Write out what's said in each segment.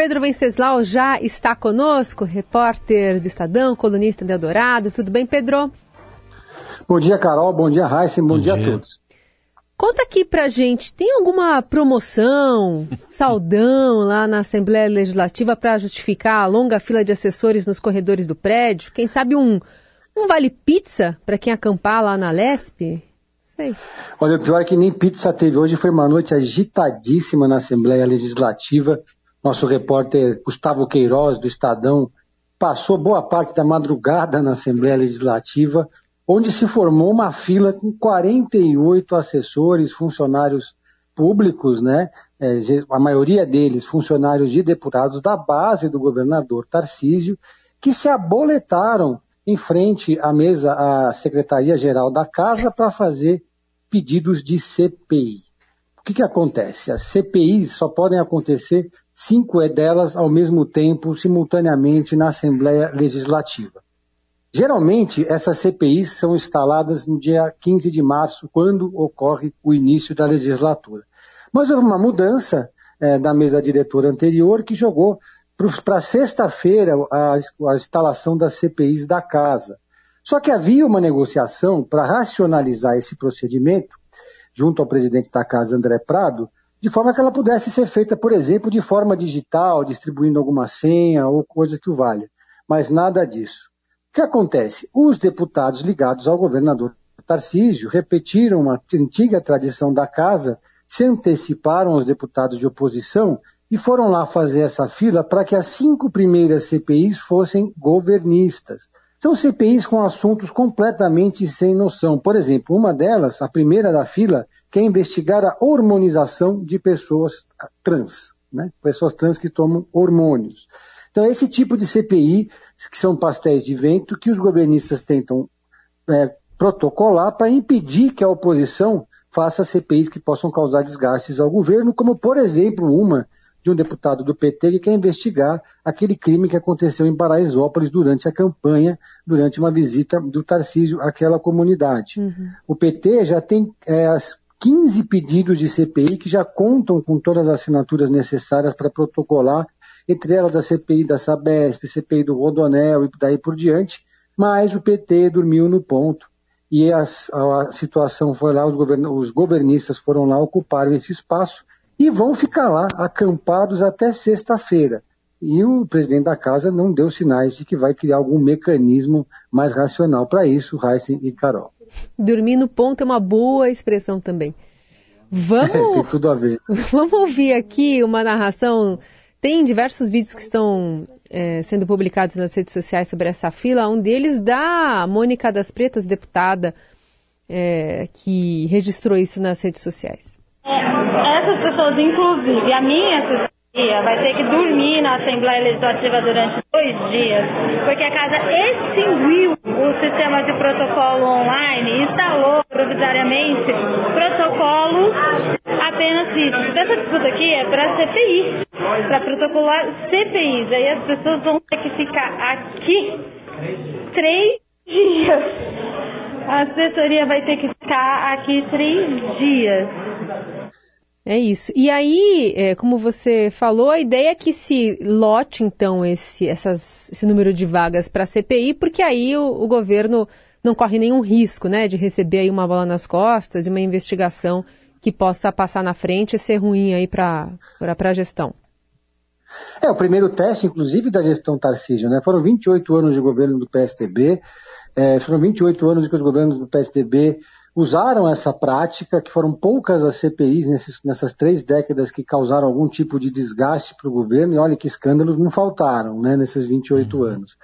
Pedro Venceslau já está conosco, repórter do Estadão, colunista de Eldorado. Tudo bem, Pedro? Bom dia, Carol. Bom dia, Raíssa. Bom, bom dia. dia a todos. Conta aqui pra gente, tem alguma promoção, saldão lá na Assembleia Legislativa para justificar a longa fila de assessores nos corredores do prédio? Quem sabe um, um vale pizza para quem acampar lá na Lesp? Sei. Olha, o pior é que nem pizza teve. Hoje foi uma noite agitadíssima na Assembleia Legislativa. Nosso repórter Gustavo Queiroz, do Estadão, passou boa parte da madrugada na Assembleia Legislativa, onde se formou uma fila com 48 assessores, funcionários públicos, né? É, a maioria deles funcionários de deputados da base do governador Tarcísio, que se aboletaram em frente à mesa, à Secretaria-Geral da Casa, para fazer pedidos de CPI. O que, que acontece? As CPIs só podem acontecer cinco delas ao mesmo tempo, simultaneamente, na Assembleia Legislativa. Geralmente, essas CPIs são instaladas no dia 15 de março, quando ocorre o início da legislatura. Mas houve uma mudança é, da mesa diretora anterior que jogou para sexta-feira a, a instalação das CPIs da casa. Só que havia uma negociação para racionalizar esse procedimento, junto ao presidente da casa, André Prado, de forma que ela pudesse ser feita, por exemplo, de forma digital, distribuindo alguma senha ou coisa que o valha. Mas nada disso. O que acontece? Os deputados ligados ao governador Tarcísio repetiram uma antiga tradição da casa, se anteciparam aos deputados de oposição e foram lá fazer essa fila para que as cinco primeiras CPIs fossem governistas. São CPIs com assuntos completamente sem noção. Por exemplo, uma delas, a primeira da fila, quer investigar a hormonização de pessoas trans, né? pessoas trans que tomam hormônios. Então, esse tipo de CPI, que são pastéis de vento, que os governistas tentam é, protocolar para impedir que a oposição faça CPIs que possam causar desgastes ao governo, como, por exemplo, uma de um deputado do PT que quer investigar aquele crime que aconteceu em Paraisópolis durante a campanha, durante uma visita do Tarcísio àquela comunidade. Uhum. O PT já tem é, as 15 pedidos de CPI que já contam com todas as assinaturas necessárias para protocolar, entre elas a CPI da Sabesp, CPI do Rodonel e daí por diante, mas o PT dormiu no ponto. E a, a, situação foi lá, os, govern, os governistas foram lá, ocuparam esse espaço, e vão ficar lá acampados até sexta-feira. E o presidente da casa não deu sinais de que vai criar algum mecanismo mais racional para isso, Heisen e Carol. Dormir no ponto é uma boa expressão também. Vamos, é, tem tudo a ver. Vamos ouvir aqui uma narração. Tem diversos vídeos que estão é, sendo publicados nas redes sociais sobre essa fila. Um deles da Mônica das Pretas, deputada, é, que registrou isso nas redes sociais essas pessoas, inclusive a minha assessoria, vai ter que dormir na Assembleia Legislativa durante dois dias, porque a casa extinguiu o sistema de protocolo online, instalou provisoriamente protocolo apenas. Então, essa disputa aqui é para CPI, para protocolar CPIs. Aí as pessoas vão ter que ficar aqui três dias. A assessoria vai ter que ficar aqui três dias. É isso. E aí, é, como você falou, a ideia é que se lote, então, esse, essas, esse número de vagas para a CPI, porque aí o, o, governo não corre nenhum risco né, de receber aí uma bola nas costas e uma investigação que possa passar na frente e ser ruim aí para a gestão. É, o primeiro teste, inclusive, da gestão Tarcísio, né? Foram 28 anos de governo do PSDB, é, foram 28 anos que os governos do PSDB usaram essa prática, que foram poucas as CPIs nesses, nessas três décadas que causaram algum tipo de desgaste para o governo, e olha que escândalos não faltaram né, nesses 28 uhum. anos.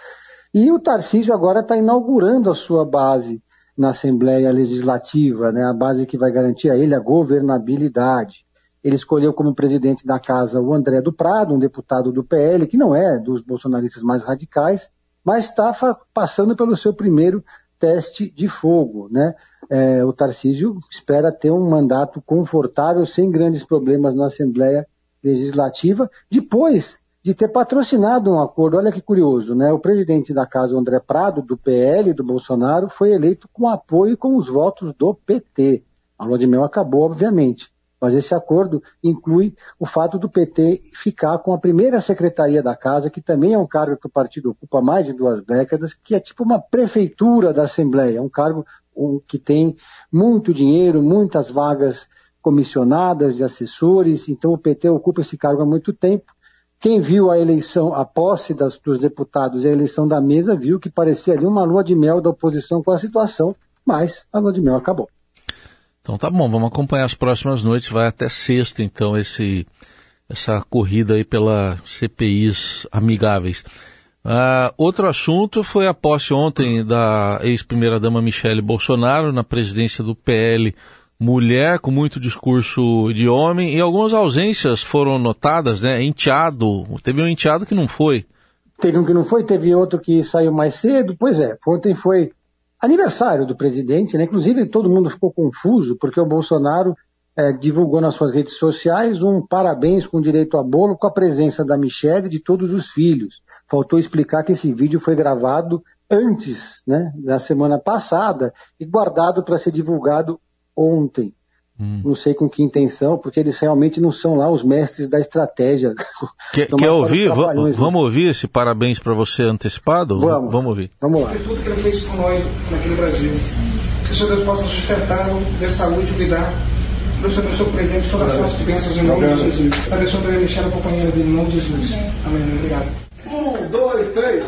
E o Tarcísio agora está inaugurando a sua base na Assembleia Legislativa, né, a base que vai garantir a ele a governabilidade. Ele escolheu como presidente da casa o André do Prado, um deputado do PL, que não é dos bolsonaristas mais radicais, mas está passando pelo seu primeiro teste de fogo, né? É, o Tarcísio espera ter um mandato confortável, sem grandes problemas na Assembleia Legislativa, depois de ter patrocinado um acordo. Olha que curioso, né? O presidente da casa, André Prado, do PL, do Bolsonaro, foi eleito com apoio com os votos do PT. A lua de mel acabou, obviamente. Mas esse acordo inclui o fato do PT ficar com a primeira secretaria da casa, que também é um cargo que o partido ocupa há mais de duas décadas, que é tipo uma prefeitura da Assembleia, um cargo que tem muito dinheiro, muitas vagas comissionadas de assessores, então o PT ocupa esse cargo há muito tempo. Quem viu a eleição, a posse das, dos deputados e a eleição da mesa, viu que parecia ali uma lua de mel da oposição com a situação, mas a lua de mel acabou. Então tá bom, vamos acompanhar as próximas noites, vai até sexta então esse essa corrida aí pela CPIs amigáveis. Uh, outro assunto foi a posse ontem da ex-primeira-dama Michele Bolsonaro na presidência do PL Mulher, com muito discurso de homem, e algumas ausências foram notadas, né? Enteado, teve um enteado que não foi. Teve um que não foi, teve outro que saiu mais cedo, pois é, ontem foi aniversário do presidente, né? Inclusive todo mundo ficou confuso porque o Bolsonaro é, divulgou nas suas redes sociais um parabéns com direito a bolo com a presença da Michelle e de todos os filhos. Faltou explicar que esse vídeo foi gravado antes, né, da semana passada e guardado para ser divulgado ontem. Hum. Não sei com que intenção, porque eles realmente não são lá os mestres da estratégia. Quer, quer ouvir? V vamos ouvir esse parabéns para você antecipado? Vamos. Vamos ouvir. Vamos lá. Tudo que ele fez por nós aqui no Brasil. Que o Senhor Deus possa sustentá-lo, dê saúde e cuidar. Deus te abençoe, presidente, todas as suas bênçãos em nome de Jesus. Abençoe também a Michelle, companheira dele, em nome de Jesus. Amém. Obrigado. Um, dois, três.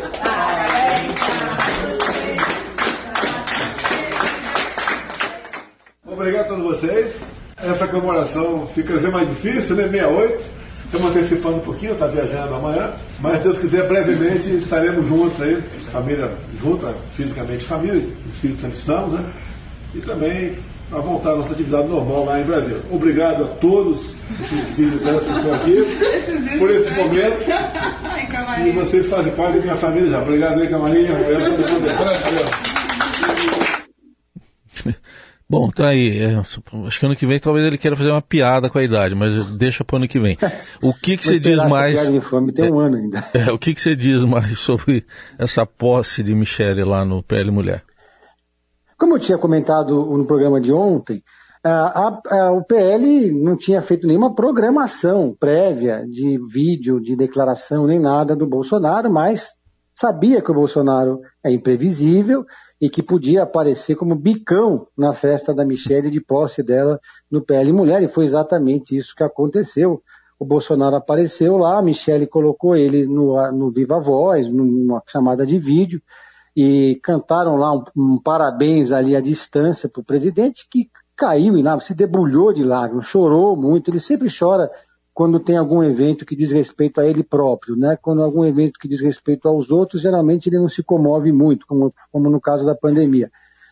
Obrigado a todos vocês. Essa comemoração fica a mais difícil, né? 68. Estamos antecipando um pouquinho, está viajando amanhã. Mas, se Deus quiser, brevemente estaremos juntos aí, família junta, fisicamente família, Espírito Santo estamos, né? E também a voltar à nossa atividade normal lá em Brasília. Obrigado a todos esses visitantes que estão aqui por esse momento. E vocês fazem parte da minha família já. Obrigado aí, Camarinha. Obrigado a todo mundo. Bom, tá aí. É, acho que ano que vem talvez ele queira fazer uma piada com a idade, mas deixa para ano que vem. O que, que você diz mais? Tem um ano ainda. É, o que, que você diz mais sobre essa posse de Michele lá no PL Mulher? Como eu tinha comentado no programa de ontem, a, a, o PL não tinha feito nenhuma programação prévia de vídeo, de declaração, nem nada do Bolsonaro, mas sabia que o Bolsonaro é imprevisível e que podia aparecer como bicão na festa da Michelle de posse dela no PL Mulher, e foi exatamente isso que aconteceu. O Bolsonaro apareceu lá, a Michelle colocou ele no, no Viva Voz, numa chamada de vídeo, e cantaram lá um, um parabéns ali à distância para o presidente, que caiu em lágrimas, se debulhou de lágrimas, chorou muito, ele sempre chora quando tem algum evento que diz respeito a ele próprio, né? Quando algum evento que diz respeito aos outros, geralmente ele não se comove muito, como, como no caso da pandemia.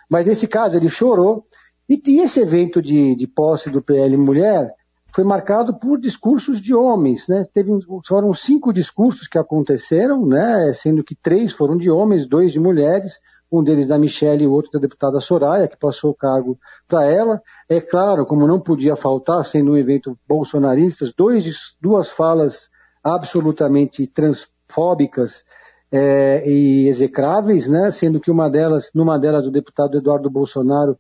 Mas nesse caso ele chorou, e, e esse evento de, de posse do PL Mulher foi marcado por discursos de homens, né? Teve, foram cinco discursos que aconteceram, né? Sendo que três foram de homens, dois de mulheres, um deles da Michelle e o outro da deputada Soraya, que passou o cargo para ela. É claro, como não podia faltar, sendo um evento bolsonarista, dois, duas falas absolutamente transfóbicas é, e execráveis, né? sendo que uma delas, numa delas, o deputado Eduardo Bolsonaro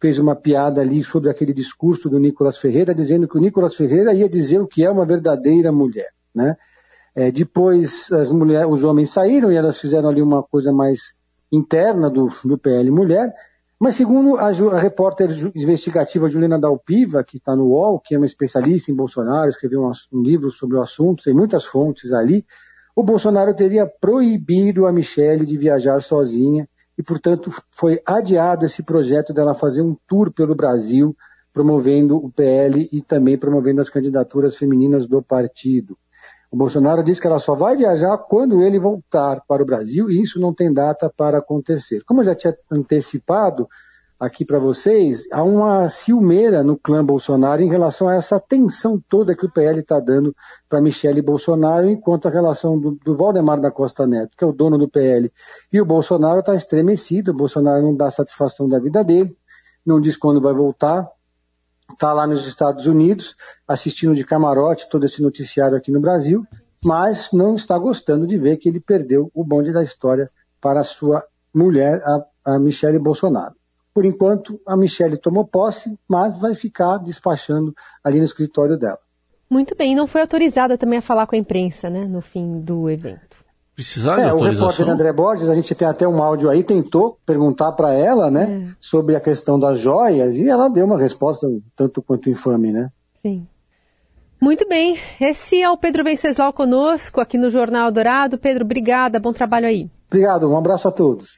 fez uma piada ali sobre aquele discurso do Nicolas Ferreira, dizendo que o Nicolas Ferreira ia dizer o que é uma verdadeira mulher. Né? É, depois as mulheres, os homens saíram e elas fizeram ali uma coisa mais interna do, do PL Mulher, mas segundo a, a repórter investigativa Juliana Dalpiva, que está no UOL, que é uma especialista em Bolsonaro, escreveu um, um livro sobre o assunto, tem muitas fontes ali, o Bolsonaro teria proibido a Michelle de viajar sozinha e, portanto, foi adiado esse projeto dela fazer um tour pelo Brasil, promovendo o PL e também promovendo as candidaturas femininas do partido. O Bolsonaro disse que ela só vai viajar quando ele voltar para o Brasil e isso não tem data para acontecer. Como eu já tinha antecipado aqui para vocês, há uma ciumeira no clã Bolsonaro em relação a essa tensão toda que o PL está dando para Michele Bolsonaro, enquanto a relação do, do, Valdemar da Costa Neto, que é o dono do PL, e o Bolsonaro está estremecido, o Bolsonaro não dá satisfação da vida dele, não diz quando vai voltar, está lá nos Estados Unidos, assistindo de camarote todo esse noticiário aqui no Brasil, mas não está gostando de ver que ele perdeu o bonde da história para a sua mulher, a, a Michele Bolsonaro. Por enquanto, a Michelle tomou posse, mas vai ficar despachando ali no escritório dela. Muito bem, não foi autorizada também a falar com a imprensa, né, no fim do evento. Precisar de É, o autorização? repórter André Borges, a gente tem até um áudio aí, tentou perguntar para ela, né, É. sobre a questão das joias, e ela deu uma resposta tanto quanto infame, né? Sim. Muito bem, esse é o Pedro Venceslau conosco aqui no Jornal Dourado. Pedro, obrigada, bom trabalho aí. Obrigado, um abraço a todos.